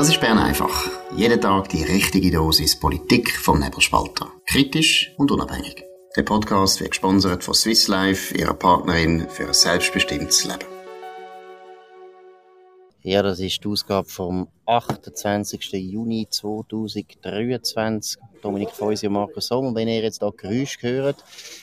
Das ist Bern einfach. Jeden Tag die richtige Dosis Politik vom Nebelspalter. Kritisch und unabhängig. Der Podcast wird gesponsert von Swiss Life, ihrer Partnerin für ein selbstbestimmtes Leben. Ja, das ist die Ausgabe vom 28. Juni 2023. Dominik Feusi und Markus Sommer. Wenn ihr jetzt da Geräusch hört,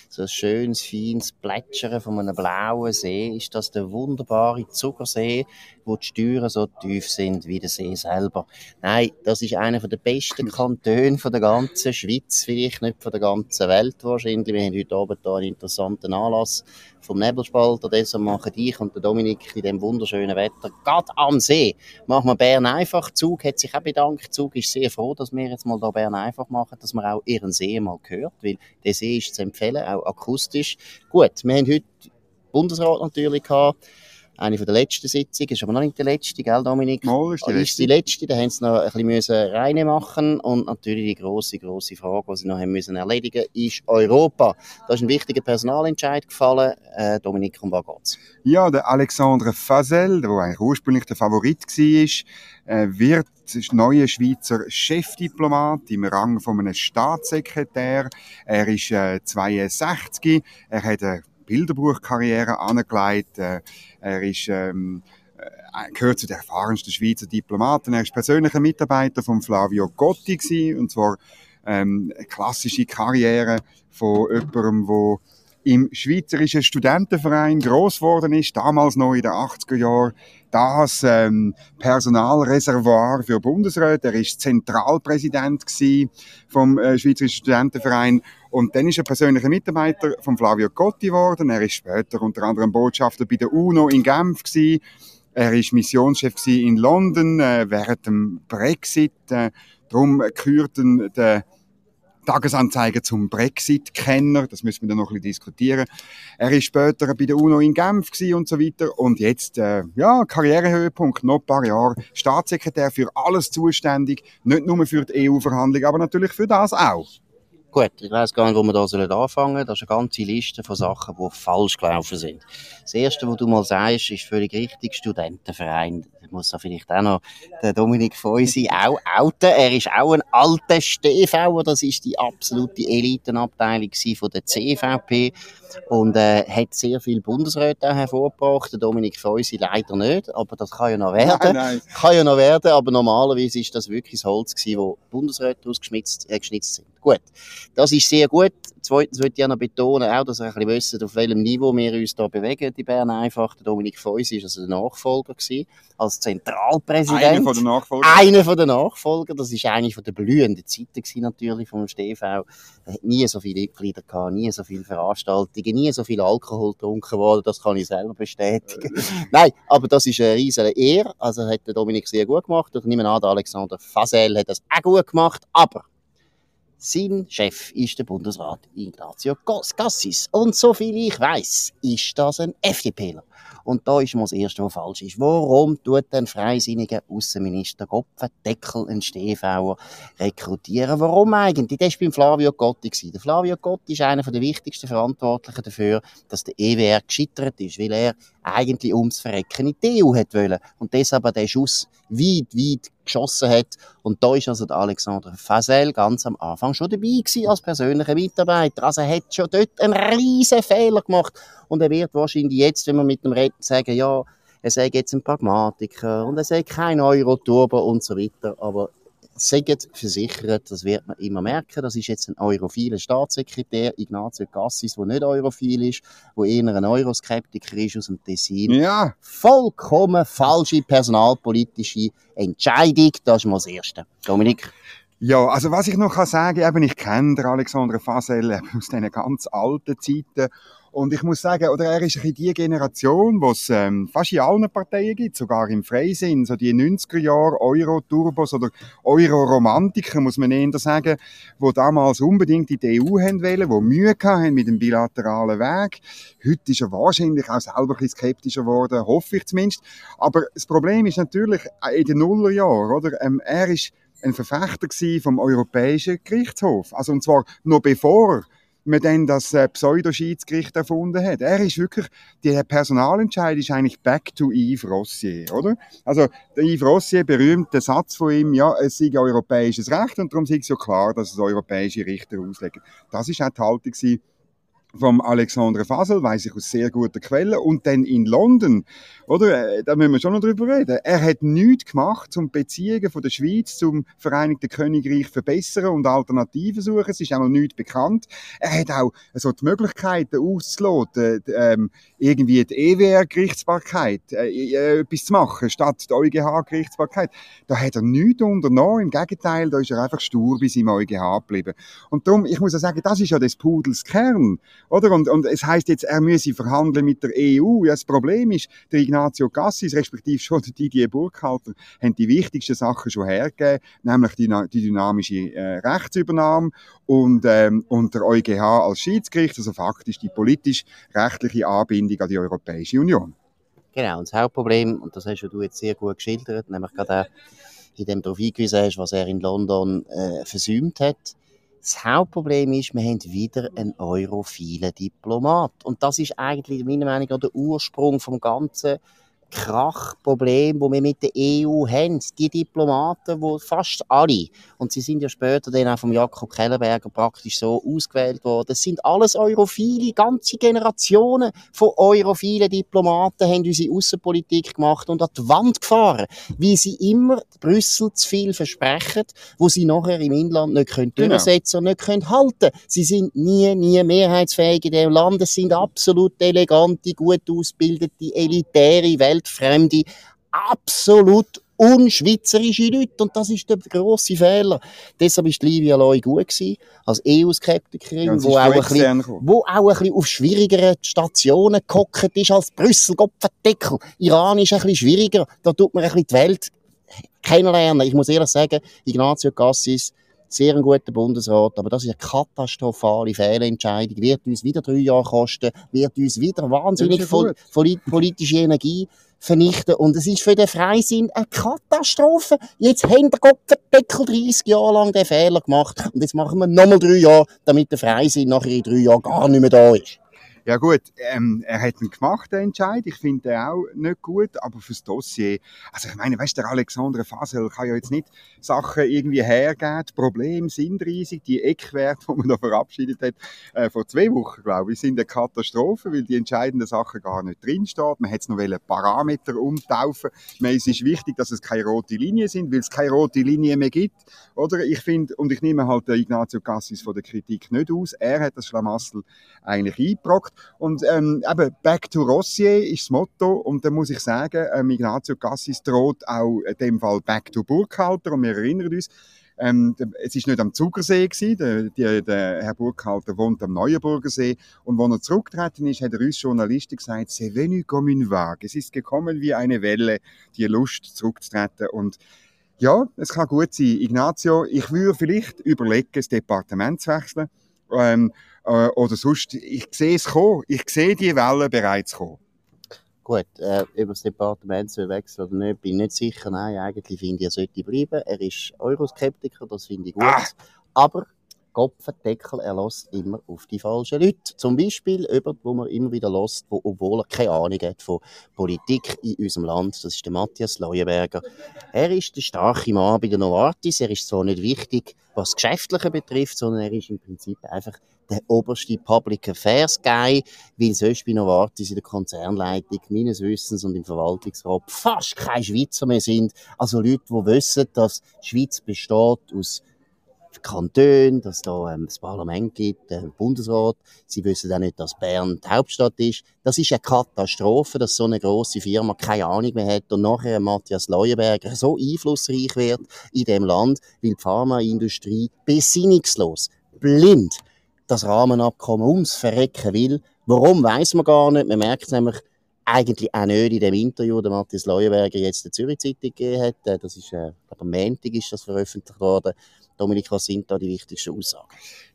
so ein schönes, feines Plätschern von einem blauen See, ist das der wunderbare Zuckersee, wo die Steuern so tief sind wie der See selber. Nein, das ist einer der besten Kantone von der ganzen Schweiz, vielleicht nicht von der ganzen Welt wahrscheinlich. Wir haben heute Abend hier einen interessanten Anlass vom Nebelspalter. Deshalb machen ich und der Dominik in dem wunderschönen Wetter gerade am See. Machen wir Bern einfach. Zug hat sich auch bedankt. Zug ist sehr froh, dass wir jetzt mal da Bern einfach machen, dass man auch ihren See mal hört, weil der See ist zu empfehlen, auch akustisch. Gut, wir haben heute Bundesrat natürlich gehabt eine von der letzten Sitzungen, ist aber noch nicht die letzte, gell, Dominik? Mal ist die letzte. Ist die letzte, da haben sie noch ein bisschen müssen reine machen und natürlich die große, große Frage, die sie noch haben müssen erledigen, ist Europa. Da ist ein wichtiger Personalentscheid gefallen. Äh, Dominik, um was geht's? Ja, der Alexandre Fasel, der eigentlich ursprünglich der Favorit war, äh, wird neuer Schweizer Chefdiplomat im Rang von einem Staatssekretär. Er ist äh, 62, er hat eine Bilderbuchkarriere angelegt. Äh, er ist, ähm, äh, gehört zu den erfahrensten Schweizer Diplomaten. Er ist persönlicher Mitarbeiter von Flavio Gotti gewesen, und zwar ähm, eine klassische Karriere von jemandem, der im Schweizerischen Studentenverein groß geworden ist, damals noch in den 80er Jahren, das ähm, Personalreservoir für Bundesräte. Er ist Zentralpräsident vom äh, Schweizerischen Studentenverein und dann ist er persönlicher Mitarbeiter von Flavio Gotti geworden. Er ist später unter anderem Botschafter bei der UNO in Genf gewesen. Er ist Missionschef in London äh, während dem Brexit. Äh, darum gehörten der Tagesanzeiger zum Brexit-Kenner, das müssen wir dann noch ein bisschen diskutieren. Er ist später bei der UNO in Genf und so weiter und jetzt, äh, ja, Karrierehöhepunkt, noch ein paar Jahre, Staatssekretär für alles zuständig, nicht nur für die EU-Verhandlungen, aber natürlich für das auch. Gut, ich weiß gar nicht, wo wir da anfangen sollen. Das ist eine ganze Liste von Sachen, die falsch gelaufen sind. Das Erste, was du mal sagst, ist völlig richtig, Studentenverein. Ich muss da vielleicht auch noch den Dominik Feusi auch outen. Er ist auch ein alter StV, das ist die absolute Elitenabteilung von der CVP und äh, hat sehr viele Bundesräte auch hervorgebracht. Der Dominik Feusi leider nicht, aber das kann ja noch werden. Nein, nein. Kann ja noch werden, aber normalerweise ist das wirklich das Holz gewesen, wo Bundesräte ausgeschnitzt äh, sind. Gut, das ist sehr gut. Zweitens möchte ich auch noch betonen, auch, dass ihr ein bisschen wissen, auf welchem Niveau wir uns da bewegen, die Bern einfach. Der Dominik Feusi ist also der Nachfolger gewesen, als Zentralpräsident. Einer von den Nachfolger. Einer von den Nachfolger. Das ist eine von den blühenden Zeiten gewesen, natürlich vom StV. Er hat nie so viele Mitglieder gehabt, nie so viele Veranstaltungen, nie so viel Alkohol getrunken worden. Das kann ich selber bestätigen. Nein, aber das ist eine riesige Ehre. Also hat der Dominik sehr gut gemacht. Ich nehme an, der Alexander Fasel hat das auch gut gemacht. Aber sein Chef ist der Bundesrat Ignazio Gassis. Und so viel ich weiß, ist das ein FDPler. Und da ist mal das Erste, was falsch ist. Warum tut ein freisinniger Außenminister Gopfendeckel einen Stehfauer rekrutieren? Warum eigentlich? Das war beim Flavio Gotti. Der Flavio Gotti ist einer der wichtigsten Verantwortlichen dafür, dass der EWR gescheitert ist, weil er eigentlich ums Verrecken in die EU wollen. Und deshalb hat der Schuss weit, weit geschossen hat. Und da ist also der Alexander Fasel ganz am Anfang schon dabei gewesen als persönlicher Mitarbeiter. Also er hat schon dort einen riesen Fehler gemacht. Und er wird wahrscheinlich jetzt, wenn wir mit dem reden, sagen, ja, er sei jetzt ein Pragmatiker und er sei kein Euro-Turbo und so weiter. Aber Seid versichert, das wird man immer merken, das ist jetzt ein europhiler Staatssekretär, Ignazio Cassis, der nicht europhil ist, der eher ein Euroskeptiker ist aus dem Tessin. Ja. Vollkommen falsche personalpolitische Entscheidung, das ist mal das Erste. Dominik? Ja, also was ich noch kann sagen, eben, ich kenne den Alexandre Fasel aus diesen ganz alten Zeiten und ich muss sagen, oder er ist ein die Generation, die es ähm, fast in allen Parteien gibt, sogar im Freisinn, so die 90er Jahre Euro-Turbos oder Euro-Romantiker, muss man eher sagen, die damals unbedingt in die EU haben wollen, die Mühe hatten mit dem bilateralen Weg. Heute ist er wahrscheinlich auch selber ein bisschen skeptischer geworden, hoffe ich zumindest. Aber das Problem ist natürlich äh, in den Nullerjahren, oder? Ähm, er ist ein Verfechter vom Europäischen Gerichtshof. Also, und zwar noch bevor man dann das äh, Pseudoschiedsgericht erfunden hat. Er ist wirklich, der Personalentscheid ist eigentlich back to Yves Rossier, oder? Also, der Yves Rossier, berühmter Satz von ihm, ja, es sei europäisches Recht und darum sei es ja klar, dass es europäische Richter auslegen. Das ist auch die Haltung gewesen, vom Alexandre Fasel, weiß ich aus sehr guter Quelle, und dann in London, oder, äh, da müssen wir schon noch drüber reden. Er hat nichts gemacht, um Beziehungen von der Schweiz zum Vereinigten Königreich verbessern und Alternativen suchen. Es ist einmal nichts bekannt. Er hat auch so die Möglichkeiten auszuloten, ähm, irgendwie die EWR-Gerichtsbarkeit, äh, äh, etwas zu machen, statt die EuGH-Gerichtsbarkeit. Da hat er nichts unternommen. Im Gegenteil, da ist er einfach stur bei seinem EuGH geblieben. Und darum, ich muss ja sagen, das ist ja des Pudels Kern. Oder? Und, und es heißt jetzt, er müsse verhandeln mit der EU. Ja, das Problem ist, der Ignazio Cassis, respektive schon der Didier Burkhalter, haben die wichtigsten Sachen schon hergegeben, nämlich die, die dynamische äh, Rechtsübernahme und, ähm, und der EuGH als Schiedsgericht, also faktisch die politisch-rechtliche Anbindung an die Europäische Union. Genau, und das Hauptproblem, und das hast du jetzt sehr gut geschildert, nämlich gerade auch, indem du darauf hingewiesen hast, was er in London äh, versäumt hat, das Hauptproblem ist, wir haben wieder einen europhilen Diplomat. Und das ist eigentlich meiner Meinung nach der Ursprung vom ganzen Krachproblem, wo wir mit der EU haben. Die Diplomaten, wo fast alle, und sie sind ja später dann auch vom Jakob Kellenberger praktisch so ausgewählt worden, das sind alles Europhile, ganze Generationen von europhilen Diplomaten haben unsere Außenpolitik gemacht und an die Wand gefahren, wie sie immer Brüssel zu viel versprechen, wo sie nachher im Inland nicht können genau. durchsetzen und nicht können halten. Sie sind nie, nie mehrheitsfähig in dem Land. Es sind absolut elegante, gut ausgebildete, elitäre Welt weltfremde, absolut unschweizerische Leute. Und das ist der grosse Fehler. Deshalb ist Livia Loy gut gewesen, als EU-Skeptikerin, ja, wo, auch ein bisschen, wo auch ein bisschen auf schwierigeren Stationen gehockt ist als Brüssel, Gottverdeckel. Iran ist ein bisschen schwieriger. Da tut man ein bisschen die Welt kennenlernen. Ich muss ehrlich sagen, Ignazio Cassis, sehr ein guter Bundesrat, aber das ist eine katastrophale Fehlentscheidung, wird uns wieder drei Jahre kosten, wird uns wieder wahnsinnig ja politische Energie vernichten und es ist für den Freisinn eine Katastrophe. Jetzt haben der Kopfendeckel 30 Jahre lang den Fehler gemacht und jetzt machen wir nochmal drei Jahre, damit der Freisinn nachher in drei Jahren gar nicht mehr da ist. Ja gut, ähm, er hat ihn gemacht, den Entscheid. Ich finde den auch nicht gut, aber fürs Dossier, also ich meine, weißt, der Alexander Fasel kann ja jetzt nicht Sachen irgendwie hergeben. Die Probleme sind riesig. Die Eckwerte, die man da verabschiedet hat, äh, vor zwei Wochen, glaube ich, sind eine Katastrophe, weil die entscheidenden Sachen gar nicht drinstehen. Man hat es noch Parameter umtaufen. meine, es ist wichtig, dass es keine rote Linien sind, weil es keine rote Linie mehr gibt. Oder ich finde, und ich nehme halt den Ignazio Cassis von der Kritik nicht aus. Er hat das Schlamassel eigentlich eingebrockt. Und ähm, eben, Back to Rossier ist das Motto. Und da muss ich sagen, ähm, Ignazio Cassis droht auch in dem Fall Back to Burkhalter. Und wir erinnern uns, ähm, es ist nicht am Zugersee gewesen. Der, der, der Herr Burkhalter wohnt am Neuenburger See. Und als er zurückgetreten ist, hat er uns Journalisten gesagt, c'est venu comme une vague. Es ist gekommen wie eine Welle, die Lust zurückzutreten. Und ja, es kann gut sein. Ignazio, ich würde vielleicht überlegen, das Departement zu wechseln. Ähm, äh, oder sonst, ich sehe es kommen. Ich sehe die Welle bereits kommen. Gut, äh, über das Departement zu wechseln oder nicht, bin ich nicht sicher. Nein, eigentlich finde ich, er sollte bleiben. Er ist Euroskeptiker, das finde ich gut. Ah. Aber Kopfendeckel, er lässt immer auf die falschen Leute. Zum Beispiel über, wo man immer wieder lässt, wo, obwohl er keine Ahnung hat von Politik in unserem Land. Das ist der Matthias Leuenberger. Er ist der starke Mann bei der Novartis. Er ist zwar nicht wichtig, was Geschäftliche betrifft, sondern er ist im Prinzip einfach der oberste Public Affairs Guy, weil sonst bei Novartis in der Konzernleitung meines Wissens und im Verwaltungsrat fast keine Schweizer mehr sind. Also Leute, die wissen, dass die Schweiz besteht aus Kantone, dass da ähm, das Parlament gibt, der Bundesrat. Sie wissen auch nicht, dass Bern die Hauptstadt ist. Das ist eine Katastrophe, dass so eine große Firma keine Ahnung mehr hat und nachher Matthias Leuenberger so einflussreich wird in dem Land, weil die Pharmaindustrie besinnungslos, blind das Rahmenabkommen ums Verrecken will. Warum, weiß man gar nicht. Man merkt nämlich eigentlich auch nicht in dem Interview, das Matthias Leuenberger jetzt der Zürich Zeitung gegeben hat. Äh, das ist, äh, am Montag ist das veröffentlicht worden Dominik, was sind da die wichtigsten Aussagen?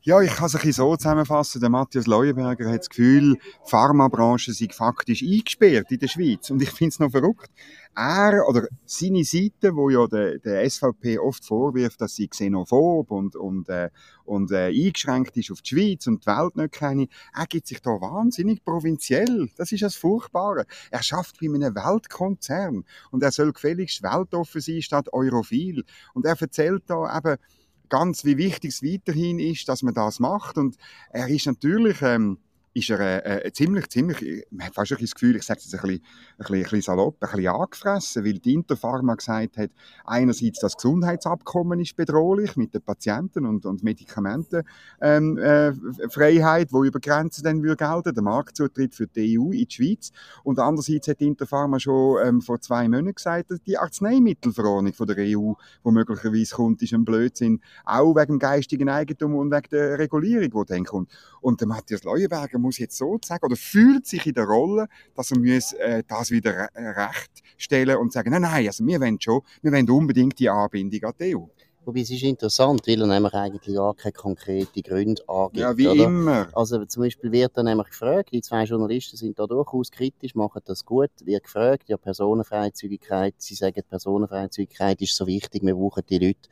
Ja, ich kann es ein bisschen so zusammenfassen. Der Matthias Leuenberger hat das Gefühl, die Pharmabranche sei faktisch eingesperrt in der Schweiz. Und ich finde es noch verrückt. Er oder seine Seite, wo ja der, der SVP oft vorwirft, dass sie xenophob und, und, äh, und äh, eingeschränkt ist auf die Schweiz und die Welt nicht kenne, er gibt sich da wahnsinnig provinziell. Das ist das Furchtbare. Er schafft bei einem Weltkonzern und er soll gefälligst weltoffen sein statt europhil. Und er erzählt da eben, ganz, wie wichtig es weiterhin ist, dass man das macht. Und er ist natürlich, ähm, ist er äh, äh, ziemlich, ziemlich, man hat fast das Gefühl, ich sage es ein bisschen, ein, bisschen, ein bisschen salopp, ein bisschen angefressen, weil die Interpharma gesagt hat, einerseits das Gesundheitsabkommen ist bedrohlich mit den Patienten und, und Medikamentenfreiheit, ähm, äh, wo über Grenzen dann würde gelten, der Marktzutritt für die EU in die Schweiz. Und andererseits hat die Interpharma schon ähm, vor zwei Monaten gesagt, dass die Arzneimittelverordnung von der EU, wo möglicherweise kommt, ist ein Blödsinn, auch wegen dem geistigen Eigentum und wegen der Regulierung, die dann kommt. Und der Matthias Leuenberger muss jetzt sozusagen, oder fühlt sich in der Rolle, dass er muss, äh, das wieder recht stellen und sagen, nein, nein, also wir wollen schon, wir wollen unbedingt die Anbindung an die EU. Wobei es ist interessant, weil er nämlich eigentlich gar keine konkreten Gründe angibt. Ja, wie oder? immer. Also zum Beispiel wird dann nämlich gefragt, die zwei Journalisten sind da durchaus kritisch, machen das gut, wird gefragt, ja Personenfreizügigkeit, sie sagen Personenfreizügigkeit ist so wichtig, wir brauchen die Leute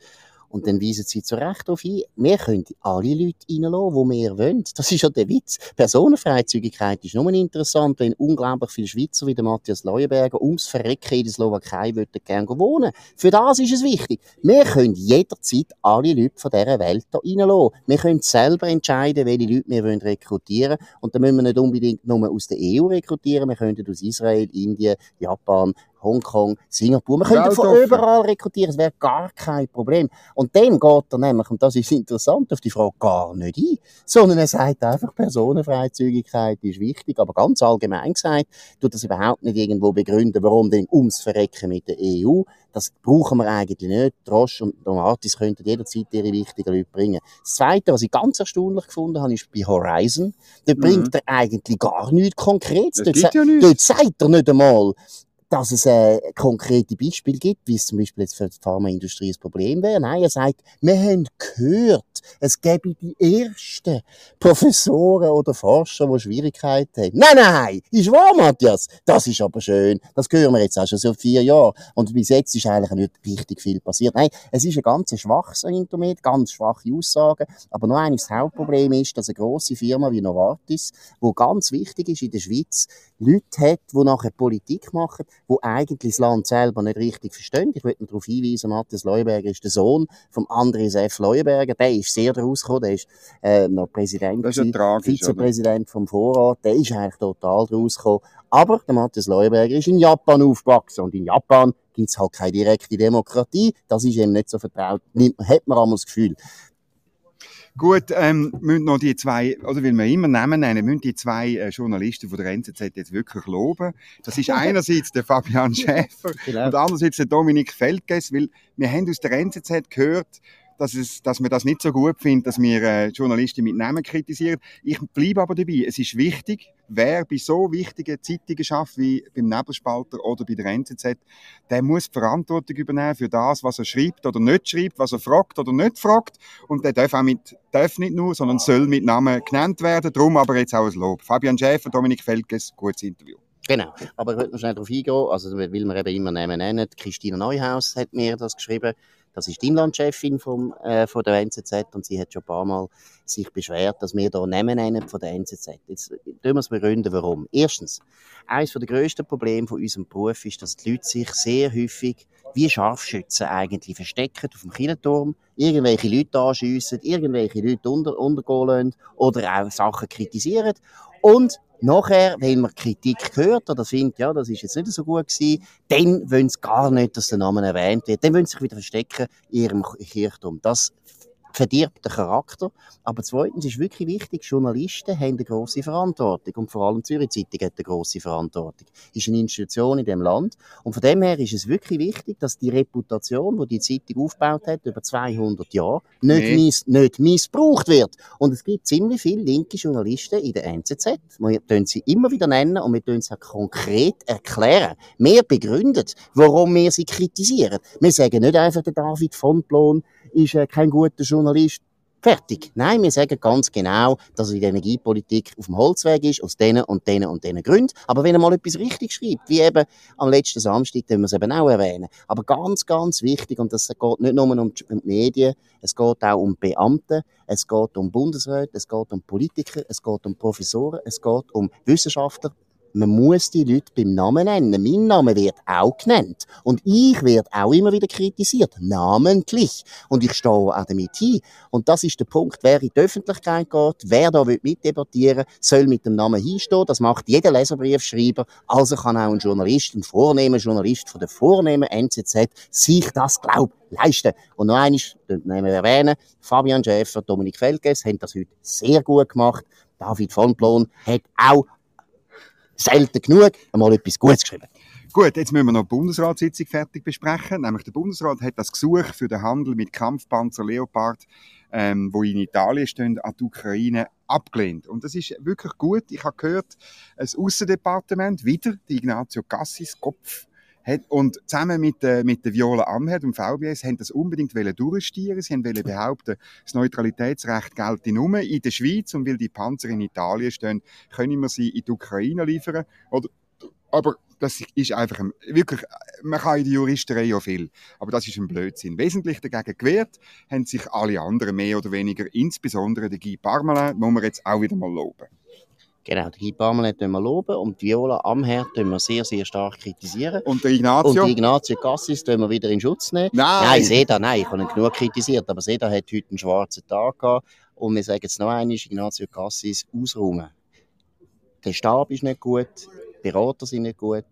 und dann weisen sie zu Recht darauf ein, wir können alle Leute reinlassen, die wir wollen. Das ist ja der Witz. Personenfreizügigkeit ist nur interessant, wenn unglaublich viele Schweizer wie der Matthias Leuenberger ums Verrecken in der Slowakei würden gerne wohnen. Für das ist es wichtig. Wir können jederzeit alle Leute von dieser Welt hier reinlassen. Wir können selber entscheiden, welche Leute wir wollen rekrutieren wollen. Und dann müssen wir nicht unbedingt nur aus der EU rekrutieren. Wir können aus Israel, Indien, Japan, Hongkong, Singapur. Man könnte von überall rekrutieren, es wäre gar kein Problem. Und dann geht er nämlich, und das ist interessant, auf die Frage gar nicht ein, sondern er sagt einfach, Personenfreizügigkeit ist wichtig, aber ganz allgemein gesagt, tut das überhaupt nicht irgendwo begründen, warum denn ums Verrecken mit der EU. Das brauchen wir eigentlich nicht. Drosch und Domatis könnten jederzeit ihre wichtigen Leute bringen. Das Zweite, was ich ganz erstaunlich gefunden habe, ist bei Horizon. Da mhm. bringt er eigentlich gar nichts Konkretes. Das dort, ja dort sagt er nicht einmal, dass es äh, konkrete Beispiele gibt, wie es zum Beispiel jetzt für die Pharmaindustrie ein Problem wäre. Nein, er sagt, wir haben gehört, es gäbe die ersten Professoren oder Forscher, die Schwierigkeiten haben. Nein, nein, ist wahr, Matthias. Das ist aber schön. Das hören wir jetzt auch schon seit vier Jahren. Und bis jetzt ist eigentlich nicht richtig viel passiert. Nein, es ist ein ganz schwaches Internet, ganz schwache Aussagen. Aber noch eines, das Hauptproblem ist, dass eine grosse Firma wie Novartis, wo ganz wichtig ist in der Schweiz, Leute hat, die nachher Politik machen, wo eigentlich das Land selber nicht richtig verstehen. Ich möchte darauf hinweisen, Matthias Leuenberger ist der Sohn vom Andres F. Leuenberger. Der ist sehr daraus gekommen. Der ist äh, noch Präsident, das ist tragisch, Vizepräsident oder? vom Vorrat. Der ist eigentlich total daraus gekommen. Aber der Matthias Leuenberger ist in Japan aufgewachsen. Und in Japan gibt es halt keine direkte Demokratie. Das ist ihm nicht so vertraut. Hat man einmal das Gefühl. Gut, ähm, müssen noch die zwei, oder will man immer Namen nennen, müssen die zwei äh, Journalisten von der NZZ jetzt wirklich loben. Das ist einerseits der Fabian Schäfer genau. und andererseits der Dominik Feldges, weil wir haben aus der NZZ gehört, dass, es, dass man das nicht so gut findet, dass wir äh, Journalisten mit Namen kritisieren. Ich bleibe aber dabei. Es ist wichtig, wer bei so wichtigen Zeitungen schafft wie beim Nebelspalter oder bei der NZZ, der muss die Verantwortung übernehmen für das, was er schreibt oder nicht schreibt, was er fragt oder nicht fragt. Und der darf auch mit, darf nicht nur, sondern soll mit Namen genannt werden. Darum aber jetzt auch ein Lob. Fabian Schäfer, Dominik Felges, gutes Interview. Genau. Aber ich wollte noch schnell darauf eingehen, also, weil wir eben immer Namen nennen. Christina Neuhaus hat mir das geschrieben. Das ist die Inlandchefin vom, äh, von der NZZ und sie hat schon ein paar Mal sich beschwert, dass wir hier Namen nennen von der NZZ. Jetzt tun wir es begründen, warum. Erstens, eines der grössten Probleme von unserem Beruf ist, dass die Leute sich sehr häufig wie Scharfschützen eigentlich verstecken auf dem Kirchenturm, irgendwelche Leute anschiessen, irgendwelche Leute unter, untergehen lassen oder auch Sachen kritisieren und Nachher, wenn man Kritik hört oder findet, ja, das ist jetzt nicht so gut gewesen, dann wollen sie gar nicht, dass der Name erwähnt wird. Dann wollen sie sich wieder verstecken in ihrem Kirchturm. Das verdirbt den Charakter. Aber zweitens ist wirklich wichtig, Journalisten haben eine grosse Verantwortung. Und vor allem Zürich Zeitung hat eine grosse Verantwortung. Ist eine Institution in dem Land. Und von dem her ist es wirklich wichtig, dass die Reputation, die die Zeitung aufgebaut hat, über 200 Jahre, nicht, nee. miss, nicht missbraucht wird. Und es gibt ziemlich viele linke Journalisten in der NZZ. Wir tun sie immer wieder nennen und wir tun sie konkret erklären. Wir begründen, warum wir sie kritisieren. Wir sagen nicht einfach, der David von Plon ist äh, kein guter Journalist. Fertig. Nein, wir sagen ganz genau, dass er in der Energiepolitik auf dem Holzweg ist, aus denen und denen und denen Gründen. Aber wenn er mal etwas richtig schreibt, wie eben am letzten Samstag, dann müssen wir es eben auch erwähnen. Aber ganz, ganz wichtig, und das geht nicht nur um die Medien, es geht auch um Beamte, es geht um Bundesräte, es geht um Politiker, es geht um Professoren, es geht um Wissenschaftler, man muss die Leute beim Namen nennen. Mein Name wird auch genannt. Und ich werde auch immer wieder kritisiert. Namentlich. Und ich stehe auch damit hin. Und das ist der Punkt, wer in die Öffentlichkeit geht, wer da mitdebattieren soll mit dem Namen hinstehen. Das macht jeder Leserbriefschreiber. Also kann auch ein Journalist, ein vornehmer Journalist von der vornehmen NZZ sich das glaubt leisten. Und noch eines, nehmen wir erwähnen, Fabian Schäfer, Dominik Felges haben das heute sehr gut gemacht. David von Blon hat auch selten genug einmal etwas Gutes geschrieben. Gut, jetzt müssen wir noch die Bundesratssitzung fertig besprechen. Nämlich der Bundesrat hat das Gesuch für den Handel mit Kampfpanzer Leopard, ähm, wo in Italien stehen, an die Ukraine abgelehnt. Und das ist wirklich gut. Ich habe gehört, das Aussendepartement, wieder, die Ignazio Cassis, Kopf hat, und zusammen mit, äh, mit der Viola Amherd und VBS haben das unbedingt durchstieren. Sie wollen behaupten, das Neutralitätsrecht gelte nur in der Schweiz und weil die Panzer in Italien stehen, können wir sie in die Ukraine liefern. Oder, aber das ist einfach ein, wirklich, man kann in der Juristerei ja viel, aber das ist ein Blödsinn. Wesentlich dagegen gewehrt haben sich alle anderen mehr oder weniger, insbesondere der Guy Parmelin, muss man jetzt auch wieder mal loben. Genau, die Guy Parmelin tun wir loben und Viola am Herd tun wir sehr, sehr stark kritisieren. Und der Ignazio? Und die Ignazio Cassis tun wir wieder in Schutz nehmen. Nein! Nein, Seda, nein, ich habe ihn genug kritisiert, aber Seda hat heute einen schwarzen Tag gehabt und wir sagen jetzt noch einmal, Ignazio Cassis ausräumen. Der Stab ist nicht gut, die Berater sind nicht gut,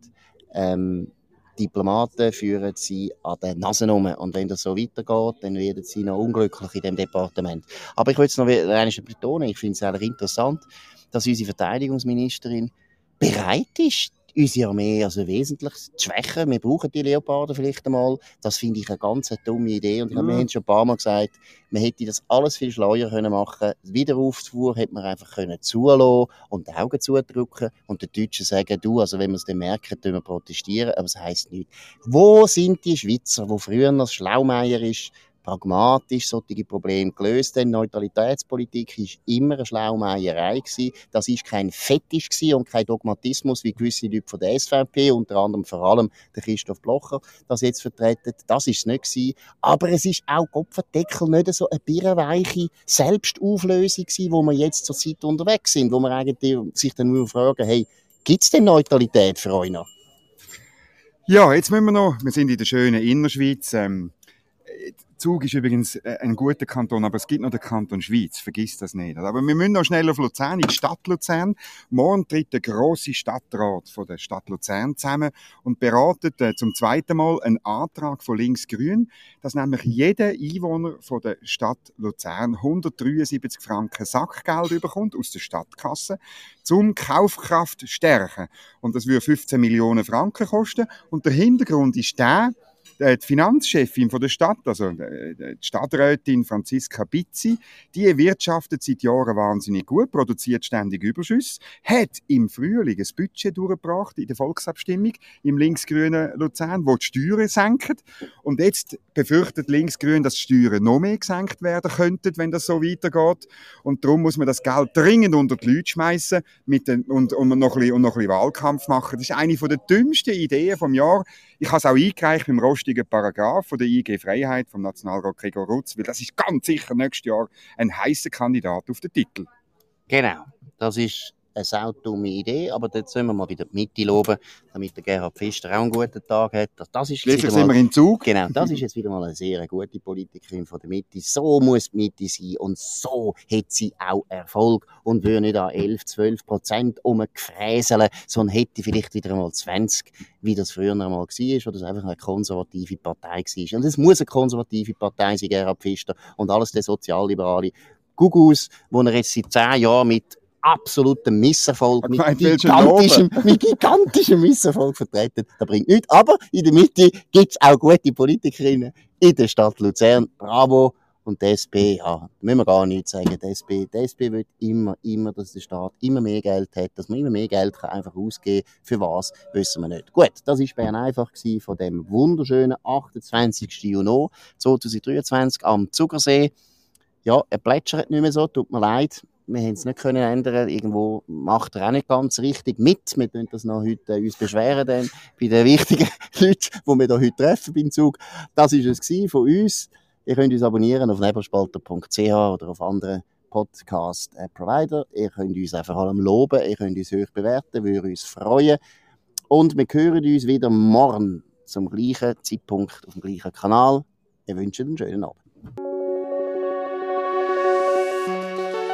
ähm, Diplomaten führen sie an den Nasen um. Und wenn das so weitergeht, dann werden sie noch unglücklich in dem Departement. Aber ich will es noch einmal betonen, ich finde es eigentlich interessant, dass unsere Verteidigungsministerin bereit ist, unsere Armee also wesentlich zu schwächen. Wir brauchen die Leoparden vielleicht einmal. Das finde ich eine ganz dumme Idee. Und ich mhm. wir haben schon ein paar Mal gesagt, man hätte das alles viel schleuer können machen. Wiederaufzufuhr hätte man einfach können zulassen und die Augen zudrücken und den Deutschen sagen, du, also wenn wir es dann merken, tun wir protestieren, aber es heisst nicht. Wo sind die Schweizer, wo früher noch Schlaumeier ist, pragmatisch solche Probleme gelöst. Denn Neutralitätspolitik ist immer eine Schlaumeierei gewesen. Das ist kein Fetisch gewesen und kein Dogmatismus, wie gewisse Leute von der SVP, unter anderem vor allem der Christoph Blocher, das jetzt vertreten. Das ist es nicht gewesen. Aber es ist auch Kopfendeckel nicht so eine birrenweiche Selbstauflösung gewesen, wo wir jetzt zur Zeit unterwegs sind, wo man eigentlich sich dann nur fragen, hey, gibt es denn Neutralität für euch noch? Ja, jetzt müssen wir noch, wir sind in der schönen Innerschweiz, ähm, Zug ist übrigens äh, ein guter Kanton, aber es gibt noch den Kanton Schweiz, vergiss das nicht. Aber wir müssen noch schnell auf Luzern, in die Stadt Luzern. Morgen tritt der grosse Stadtrat von der Stadt Luzern zusammen und beratet äh, zum zweiten Mal einen Antrag von Linksgrün, dass nämlich jeder Einwohner von der Stadt Luzern 173 Franken Sackgeld bekommt aus der Stadtkasse, zum Kaufkraft stärken. Und das würde 15 Millionen Franken kosten. Und der Hintergrund ist der, die Finanzchefin von der Stadt, also äh, die Stadträtin Franziska Bizzi, die wirtschaftet seit Jahren wahnsinnig gut, produziert ständig Überschüsse, hat im Frühling ein Budget durchgebracht in der Volksabstimmung im linksgrünen Luzern, wo die Steuern senken. Und jetzt befürchtet linksgrün, dass die Steuern noch mehr gesenkt werden könnten, wenn das so weitergeht. Und darum muss man das Geld dringend unter die Leute schmeißen mit den, und, und, noch ein bisschen, und noch ein bisschen Wahlkampf machen. Das ist eine der dümmsten Ideen vom Jahr. Ich habe es auch eingereicht beim rostigen Paragraph von der IG Freiheit vom Nationalrat Gregor Rutz, weil das ist ganz sicher nächstes Jahr ein heißer Kandidat auf den Titel. Genau, das ist eine saudumme Idee, aber jetzt sollen wir mal wieder die Mitte loben, damit der Gerhard Pfister auch einen guten Tag hat. Das ist Schließlich sind wir in Zug. Genau, das ist jetzt wieder mal eine sehr gute Politikerin von der Mitte. So muss die Mitte sein und so hat sie auch Erfolg und würde nicht an 11, 12 Prozent umgefräseln, sondern hätte vielleicht wieder einmal 20, wie das früher einmal war, oder es einfach eine konservative Partei war. Und es muss eine konservative Partei sein, Gerhard Pfister, und alles der Sozialliberale. Gugus, wo er jetzt seit zehn Jahren mit absoluten Misserfolg, mit gigantischem, mit gigantischem Misserfolg vertreten. Das bringt nichts. Aber in der Mitte gibt es auch gute Politikerinnen in der Stadt Luzern. Bravo. Und die SP, ja, müssen wir gar nichts sagen. Die SP, die SP will immer, immer, dass der Staat immer mehr Geld hat, dass man immer mehr Geld kann einfach ausgeben Für was, wissen wir nicht. Gut, das war Bern einfach von dem wunderschönen 28. Juni 2023 am Zugersee. Ja, er plätschert nicht mehr so, tut mir leid wir haben es nicht können ändern. Irgendwo macht er auch nicht ganz richtig mit. Wir können das noch heute uns beschweren dann bei den wichtigen Leuten, die wir hier heute treffen beim Zug. Das war es von uns. Ihr könnt uns abonnieren auf nebelspalter.ch oder auf anderen Podcast-Provider. Ihr könnt uns einfach allem loben, ihr könnt uns hoch bewerten, würde uns freuen. Und wir hören uns wieder morgen zum gleichen Zeitpunkt auf dem gleichen Kanal. Ich wünsche einen schönen Abend.